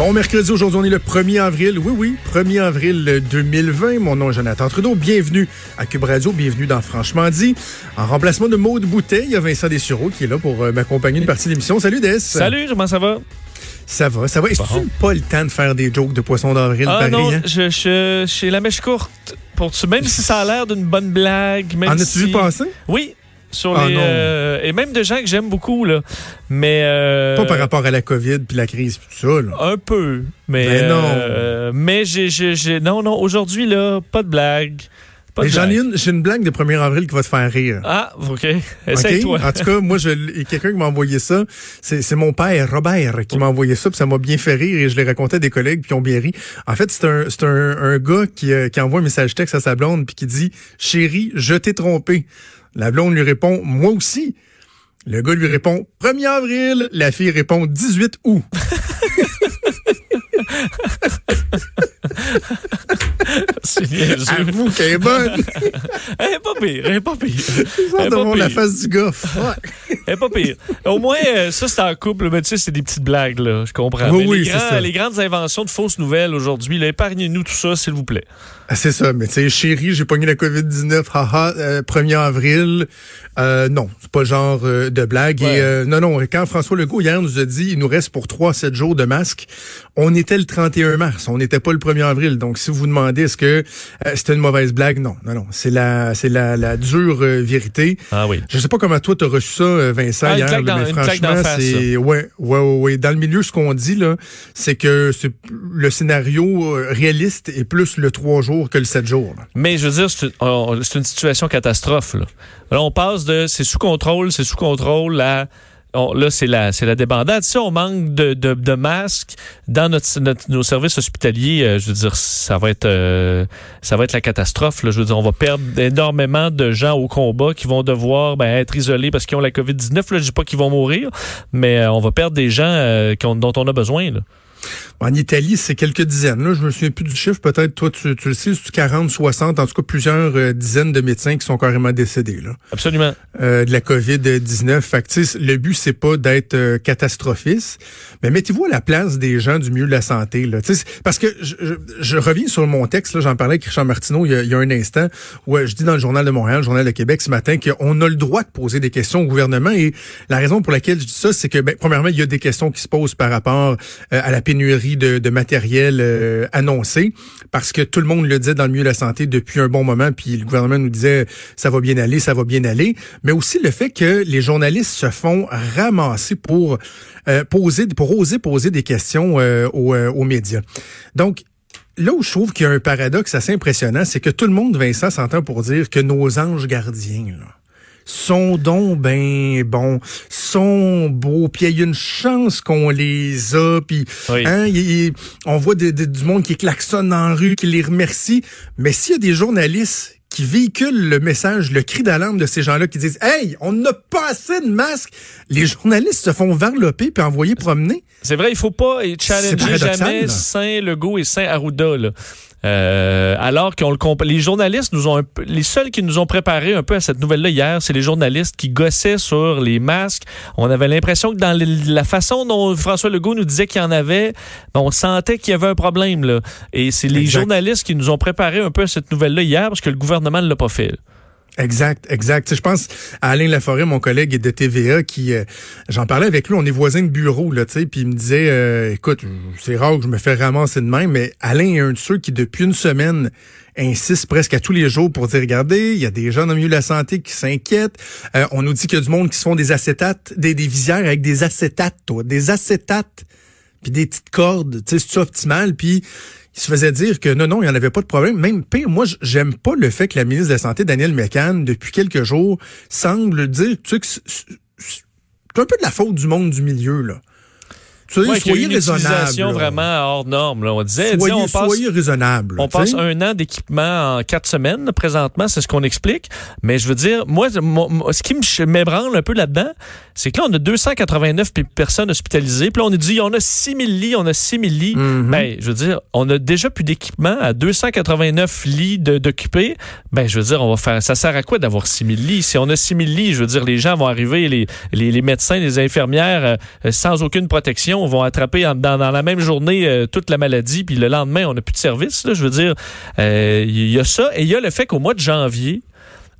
Bon mercredi, aujourd'hui on est le 1er avril. Oui, oui, 1er avril 2020. Mon nom est Jonathan Trudeau. Bienvenue à Cube Radio, bienvenue dans Franchement dit. En remplacement de Maude Bouteille, il y a Vincent Dessureau qui est là pour euh, m'accompagner une partie de l'émission. Salut Des. Salut, comment ça va? Ça va, ça va. Est-ce que tu pas le temps de faire des jokes de poisson d'avril Ah pareil, non, hein? je, je, je suis la mèche courte. Pour, même si ça a l'air d'une bonne blague. Même En as-tu si... vu passer? Oui. Sur Ah les, non. euh, et même de gens que j'aime beaucoup, là. Mais. euh, Pas par rapport à la COVID puis la crise tout ça, là. Un peu. Mais. Ben non. euh, mais j'ai, j'ai, j'ai- Non, non, aujourd'hui, là, pas de blague. Pas Mais j'en ai une, j'ai une blague de 1er avril qui va te faire rire. Ah, OK. Essaye-toi. En tout cas, moi, je, quelqu'un qui m'a envoyé ça. C'est mon père, Robert, qui m'a envoyé ça, puis ça m'a bien fait rire et je l'ai raconté à des collègues puis ils ont bien ri. En fait, c'est un, c'est un, un gars qui, euh, qui envoie un message texte à sa blonde puis qui dit « Chérie, je t'ai trompé. » La blonde lui répond « Moi aussi. » Le gars lui répond « 1er avril. » La fille répond « 18 août. ». Avoue qu'elle est bonne. Elle est pas pire, elle est pas pire. Elle est la face du gars. Fuck. Elle est pas pire. Au moins, euh, ça, c'est en couple, mais tu sais, c'est des petites blagues, là. Je comprends. Oui, Mais oui, les, c'est grands- ça. les grandes inventions de fausses nouvelles aujourd'hui, épargnez-nous tout ça, s'il vous plaît. Ah, c'est ça, mais tu sais, chérie, j'ai pogné la COVID-19, haha, euh, 1er avril. Euh, non, c'est pas le genre euh, de blague. Ouais. Et euh, non, non, quand François Legault hier nous a dit il nous reste pour 3 7 jours de masque, on était le 31 mars, on n'était pas le 1er avril. Donc si vous vous demandez est-ce que euh, c'était une mauvaise blague, non, non, non, c'est la c'est la, la dure euh, vérité. Ah oui. Je sais pas comment toi t'as reçu ça, euh, Vincent, Ah, hier, là, dans- mais franchement, c'est ouais, ouais, ouais, ouais. Dans le milieu, ce qu'on dit là, c'est que c'est le scénario réaliste est plus le 3 jours que le 7 jours. là. Mais je veux dire, c'est une, on- c'est une situation catastrophe. Là. Là, on passe de c'est sous contrôle, c'est sous contrôle à. Là, c'est la, c'est la débandade. Si on manque de, de, masques dans notre, notre- nos services hospitaliers, euh, je veux dire, ça va être, euh, va être la catastrophe. Je veux dire, on va perdre énormément de gens au combat qui vont devoir ben, être isolés parce qu'ils ont la COVID-19. Là, je dis pas qu'ils vont mourir, mais euh, on va perdre des gens dont on a besoin. En Italie, c'est quelques dizaines. Là, je me souviens plus du chiffre. Peut-être toi, tu, tu le sais, c'est 40, 60, en tout cas plusieurs euh, dizaines de médecins qui sont carrément décédés là, Absolument. euh, de la COVID-19. Fait que, le but, c'est pas d'être euh, catastrophiste, mais mettez-vous à la place des gens du milieu de la santé. Là. Parce que je, je, je reviens sur mon texte, là, j'en parlais avec Richard Martineau il y, a, il y a un instant, où je dis dans le Journal de Montréal, le Journal de Québec ce matin, qu'on a le droit de poser des questions au gouvernement. Et la raison pour laquelle je dis ça, c'est que, ben, premièrement, il y a des questions qui se posent par rapport euh, à la pénurie de, de matériel euh, annoncé, parce que tout le monde le disait dans le milieu de la santé depuis un bon moment, puis le gouvernement nous disait ça va bien aller, ça va bien aller, mais aussi le fait que les journalistes se font ramasser pour euh, poser, pour oser poser des questions euh, aux, euh, aux médias. Donc Là où je trouve qu'il y a un paradoxe assez impressionnant, c'est que tout le monde, Vincent, s'entend pour dire que nos anges gardiens, là, sont donc ben bons, sont beaux, puis il y a une chance qu'on les a, puis Oui. hein, on voit de- de- du monde qui klaxonne la rue, qui les remercie, mais s'il y a des journalistes qui véhiculent le message, le cri d'alarme de ces gens-là qui disent « Hey, on n'a pas assez de masques! » Les journalistes se font varloper puis envoyer promener. C'est vrai, il faut pas challenger jamais là. Saint-Legault et Saint-Arruda. là. Euh, alors qu'on le comp- les journalistes nous ont un peu- les seuls qui nous ont préparé un peu à cette nouvelle-là hier, c'est les journalistes qui gossaient sur les masques. On avait l'impression que dans la façon dont François Legault nous disait qu'il y en avait, ben, on sentait qu'il y avait un problème là. Et c'est les Exact. journalistes qui nous ont préparé un peu à cette nouvelle-là hier parce que le gouvernement ne l'a pas fait. Exact, exact. Tu sais, je pense à Alain Laforêt, mon collègue de TVA, qui, euh, j'en parlais avec lui, on est voisins de bureau, là, tu sais, puis il me disait, euh, écoute, c'est rare que je me fais ramasser de même, mais Alain est un de ceux qui, depuis une semaine, insiste presque à tous les jours pour dire, regardez, il y a des gens dans le milieu de la santé qui s'inquiètent. Euh, on nous dit qu'il y a du monde qui se font des acétates, des, des visières avec des acétates, toi, des acétates, puis des petites cordes, tu sais, c'est optimal, puis il se faisait dire que non, non, il n'y en avait pas de problème. Même pire, moi, j'aime pas le fait que la ministre de la Santé, Danielle McCann, depuis quelques jours, semble dire tu sais, que c'est un peu de la faute du monde du milieu, là. Sais, Ouais, soyez une raisonnable. vraiment hors norme. Là. On disait, Soyez, on passe, soyez raisonnable. On passe un an d'équipement en quatre semaines présentement, c'est ce qu'on explique. Mais je veux dire, moi, ce qui m'ébranle un peu là-dedans, c'est que là, on a 289 pe- personnes hospitalisées. Puis là, on nous dit, on a 6 000 lits, on a 6 000 lits. Mhm. Ben, je veux dire, on a déjà plus d'équipement à 289 lits d'occupés. Ben, je veux dire, on va faire, ça sert à quoi d'avoir 6 000 lits? Si on a 6 000 lits, je veux dire, les gens vont arriver, les, les, les médecins, les infirmières, euh, sans aucune protection, infection, vont attraper dans, la même journée euh, toute la maladie, puis le lendemain, on n'a plus de service. je veux dire, il y a ça. Et il y a le fait qu'au mois de janvier,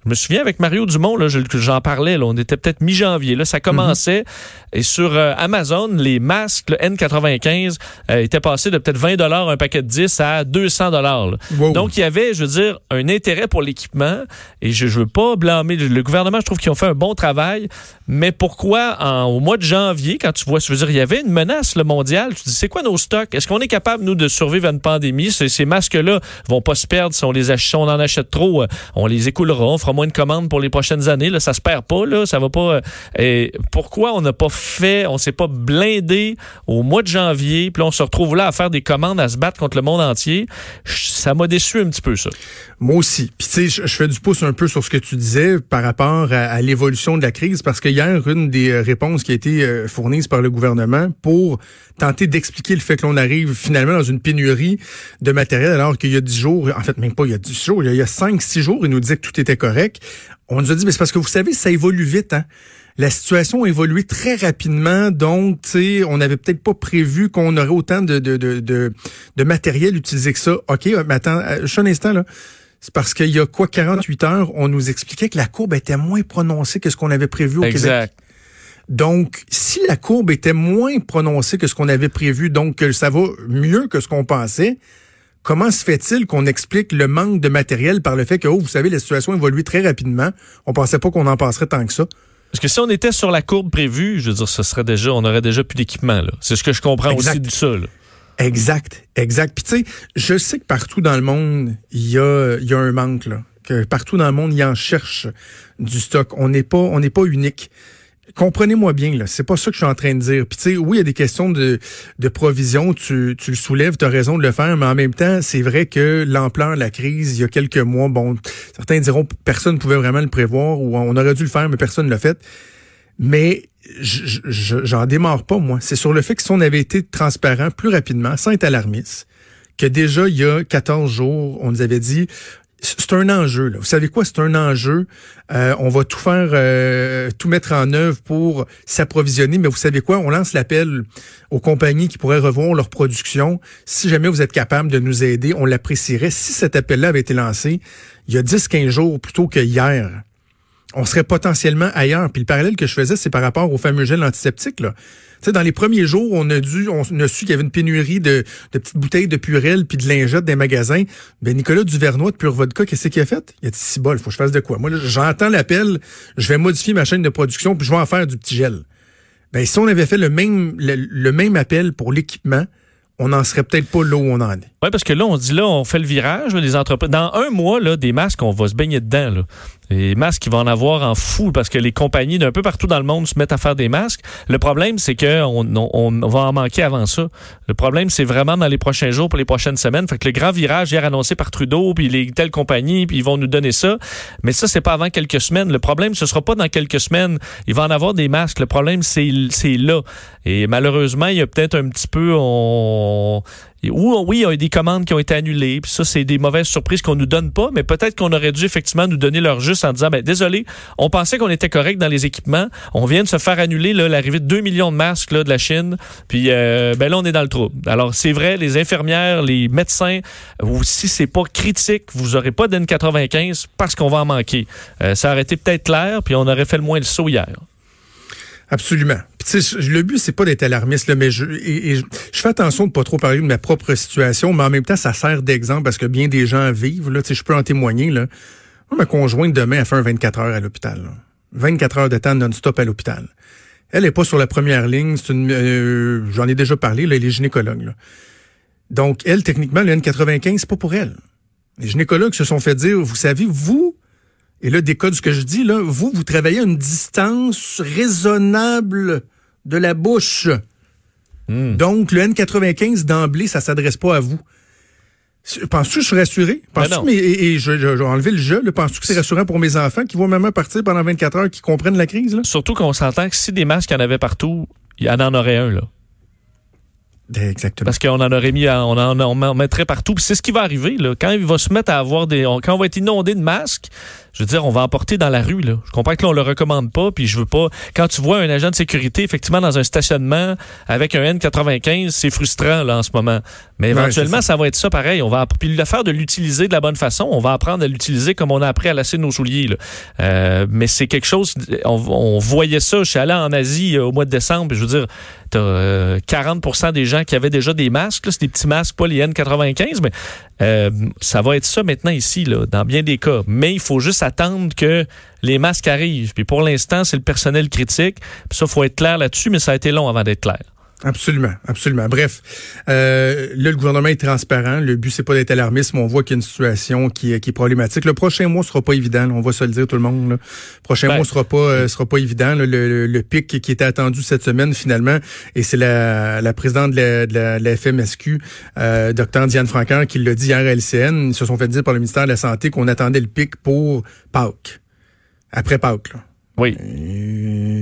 je me souviens avec Mario Dumont, j'en parlais, là, on était peut-être mi-janvier, là, ça commençait. Et sur euh, Amazon, les masques, le N95, euh, étaient passés de peut-être 20 dollars un paquet de 10 à 200 dollars. Donc, il y avait, je veux dire, un intérêt pour l'équipement. Et je, je veux pas blâmer le gouvernement, je trouve qu'ils ont fait un bon travail. Mais pourquoi, en, au mois de janvier, quand tu vois, je veux dire, il y avait une menace le mondial, tu dis, c'est quoi nos stocks? Est-ce qu'on est capable, nous, de survivre à une pandémie? Ces, ces masques-là vont pas se perdre si on les achète, si on en achète trop, euh, on les écoulera, on fera moins de commandes pour les prochaines années. Là, ça se perd pas, là, ça va pas. et pourquoi on n'a pas fait, on s'est pas blindé au mois de janvier, puis on se retrouve là à faire des commandes, à se battre contre le monde entier. Ça m'a déçu un petit peu, ça. Moi aussi. Puis tu sais, je fais du pouce un peu sur ce que tu disais par rapport à, l'évolution de la crise, parce que hier, une des euh, réponses qui a été euh, fournie par le gouvernement pour tenter d'expliquer le fait que l'on arrive finalement dans une pénurie de matériel, alors qu'il y a dix jours, en fait même pas il y a dix jours, il y a cinq, six jours, il nous disait que tout était correct. On nous a dit, mais c'est parce que vous savez, ça évolue vite, hein la situation a évolué très rapidement, donc on n'avait peut-être pas prévu qu'on aurait autant de, de, de, de, matériel utilisé que ça. OK, euh, mais attends, euh, juste un instant, là. C'est parce qu'il y a quoi, 48 heures, on nous expliquait que la courbe était moins prononcée que ce qu'on avait prévu au exact. Donc, si la courbe était moins prononcée que ce qu'on avait prévu, donc que ça va mieux que ce qu'on pensait, comment se fait-il qu'on explique le manque de matériel par le fait que, oh, vous savez, la situation évolue très rapidement. On pensait pas qu'on en passerait tant que ça. Parce que si on était sur la courbe prévue, je veux dire, ce serait déjà, on aurait déjà plus d'équipement. C'est ce que je comprends aussi du sol. Exact, exact. Puis tu sais, je sais que partout dans le monde, il y a, y a un manque là. Que partout dans le monde, il y en cherche du stock. On n'est pas, on n'est pas unique comprenez-moi bien, là, c'est pas ça que je suis en train de dire. Puis tu sais, oui, il y a des questions de, de provision, tu, tu le soulèves, tu as raison de le faire, mais en même temps, c'est vrai que l'ampleur de la crise, il y a quelques mois, bon, certains diront personne ne pouvait vraiment le prévoir ou on aurait dû le faire, mais personne ne l'a fait. Mais j'en démarre pas, moi. C'est sur le fait que si on avait été transparent plus rapidement, sans être alarmiste, que déjà, il y a 14 jours, on nous avait dit, c'est un enjeu. Là. Vous savez quoi? C'est un enjeu. Euh, on va tout faire, euh, tout mettre en œuvre pour s'approvisionner. Mais vous savez quoi? On lance l'appel aux compagnies qui pourraient revoir leur production. Si jamais vous êtes capable de nous aider, on l'apprécierait. Si cet appel-là avait été lancé il y a 10-15 jours plutôt que hier, on serait potentiellement ailleurs. Puis le parallèle que je faisais, c'est par rapport au fameux gel antiseptique. Là. dans les premiers jours, on a dû, on su qu'il y avait une pénurie de, petites bouteilles de purelle puis de lingettes des magasins. Ben Nicolas Duvernois de Pure Vodka, qu'est-ce qu'il a fait? Il a dit si bol, faut que je fasse de quoi? Moi, j'entends l'appel, je vais modifier ma chaîne de production puis je vais en faire du petit gel. Ben si on avait fait le même le même appel pour l'équipement, on n'en serait peut-être pas là où on en est. Oui, parce que là, on dit là, on fait le virage, des entreprises. Dans un mois, là, des masques, on va se baigner dedans. Là. Les masques, ils vont en avoir en fou parce que les compagnies d'un peu partout dans le monde se mettent à faire des masques. Le problème, c'est qu'on on, va en manquer avant ça. Le problème, c'est vraiment dans les prochains jours, pour les prochaines semaines. Fait que le grand virage hier annoncé par Trudeau, puis les telles compagnies, puis ils vont nous donner ça. Mais ça, c'est pas avant quelques semaines. Le problème, ce sera pas dans quelques semaines. Il va en avoir des masques. Le problème, c'est là. Et malheureusement, il y a peut-être un petit peu... On ou oui, il y a des commandes qui ont été annulées, puis ça, c'est des mauvaises surprises qu'on nous donne pas, mais peut-être qu'on aurait dû effectivement nous donner leur juste en disant, ben désolé, on pensait qu'on était correct dans les équipements, on vient de se faire annuler l'arrivée de 2 millions de masques de la Chine, puis euh, ben là, on est dans le trou. Alors, c'est vrai, les infirmières, les médecins, ou si c'est pas critique, vous aurez pas d'N95 parce qu'on va en manquer. Euh, ça aurait été peut-être clair, puis on aurait fait le moins le saut hier. Absolument. le but, c'est pas d'être alarmiste, là, mais je, et, je, fais attention de pas trop parler de ma propre situation, mais en même temps, ça sert d'exemple parce que bien des gens vivent. Là, je peux en témoigner. Là. Moi, ma conjointe, demain, a fait un 24 heures à l'hôpital. 24 heures de temps non-stop à l'hôpital. Elle est pas sur la première ligne. C'est une, euh, j'en ai déjà parlé, là, elle est. Donc, elle, techniquement, le N95, c'est pas pour elle. Les gynécologues se sont fait dire, vous savez, vous, et là, décode ce que je dis, là, vous, vous travaillez à une distance raisonnable de la bouche. Hmm. Donc, le N95 d'emblée, ça s'adresse pas à vous. Penses-tu que je suis rassuré? Penses-tu, ben mais, et, je, vais enlever le jeu, penses-tu que c'est rassurant pour mes enfants qui voient maman partir pendant 24 heures, qui comprennent la crise? Là? Surtout qu'on s'entend que si des masques, il y en avait partout, il y en aurait un, là. Exactement. Parce qu'on en aurait mis, on en, mettrait partout. c'est ce qui va arriver, là. Quand il va se mettre à avoir des, quand on va être inondé de masques, je veux dire, on va emporter dans la rue. Là. Je comprends que là, on le recommande pas, puis je veux pas. Quand tu vois un agent de sécurité, effectivement, dans un stationnement avec un N95, c'est frustrant là en ce moment. Mais éventuellement, ça. va être ça pareil. On va puis l'affaire de l'utiliser de la bonne façon, on va apprendre à l'utiliser comme on a appris à lasser nos souliers. Là. Euh, mais c'est quelque chose. On, voyait ça. Je suis allé en Asie euh, au mois de décembre. Je veux dire, t'as 40% euh, des gens qui avaient déjà des masques. C'est des petits masques, pas les N95, mais euh, ça va être ça maintenant ici, là, dans bien des cas. Mais il faut juste attendre que les masques arrivent. Puis pour l'instant, c'est le personnel critique. Puis ça, faut être clair là-dessus, mais ça a été long avant d'être clair. Absolument, absolument. Bref, euh, là, le gouvernement est transparent. Le but, c'est pas d'être alarmiste, mais on voit qu'il y a une situation qui, est, qui est problématique. Le prochain mois sera pas évident, on va se le dire tout le monde. Le prochain ben. mois sera pas euh, sera pas évident. Le, le, pic qui était attendu cette semaine, finalement, et c'est la, la présidente de la, de la, FMSQ, euh, Dr Diane Francaire, qui l'a dit hier à LCN. Ils se sont fait dire par le ministère de la Santé qu'on attendait le pic pour Pâques. Après Pâques, là. Oui.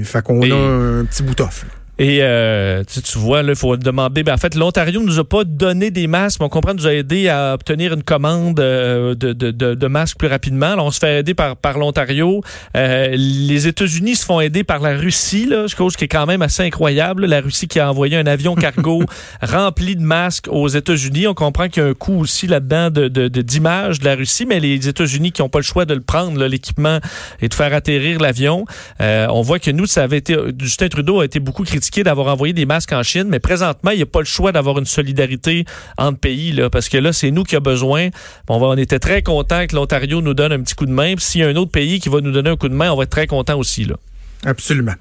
fait qu'on a un petit bout off. Et euh, tu, vois, il faut demander. Ben, en fait, l'Ontario ne nous a pas donné des masques, mais on comprend nous a aidé à obtenir une commande euh, de, de, de, masques plus rapidement. Alors, on se fait aider par, par l'Ontario. Euh, les États-Unis se font aider par la Russie, là, chose qui est quand même assez incroyable. La Russie qui a envoyé un avion cargo rempli de masques aux États-Unis. On comprend qu'il y a un coût aussi là-dedans de, de, d'image de la Russie, mais les États-Unis qui n'ont pas le choix de le prendre, l'équipement, et de faire atterrir l'avion. Euh, on voit que nous, ça avait été. Justin Trudeau a été beaucoup critiqué d'avoir envoyé des masques en Chine, mais présentement, il n'y a pas le choix d'avoir une solidarité entre pays, là, parce que là, c'est nous qui avons besoin. On, était très content que l'Ontario nous donne un petit coup de main. S'il y a un autre pays qui va nous donner un coup de main, on va être très content aussi. Là. Absolument.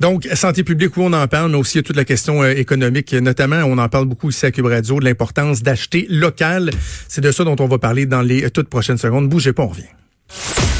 Donc, santé publique, où on en parle, mais aussi toute la question euh, économique, notamment, on en parle beaucoup ici à Cube Radio, de l'importance d'acheter local. C'est de ça dont on va parler dans les toutes prochaines secondes. Bougez pas, on revient.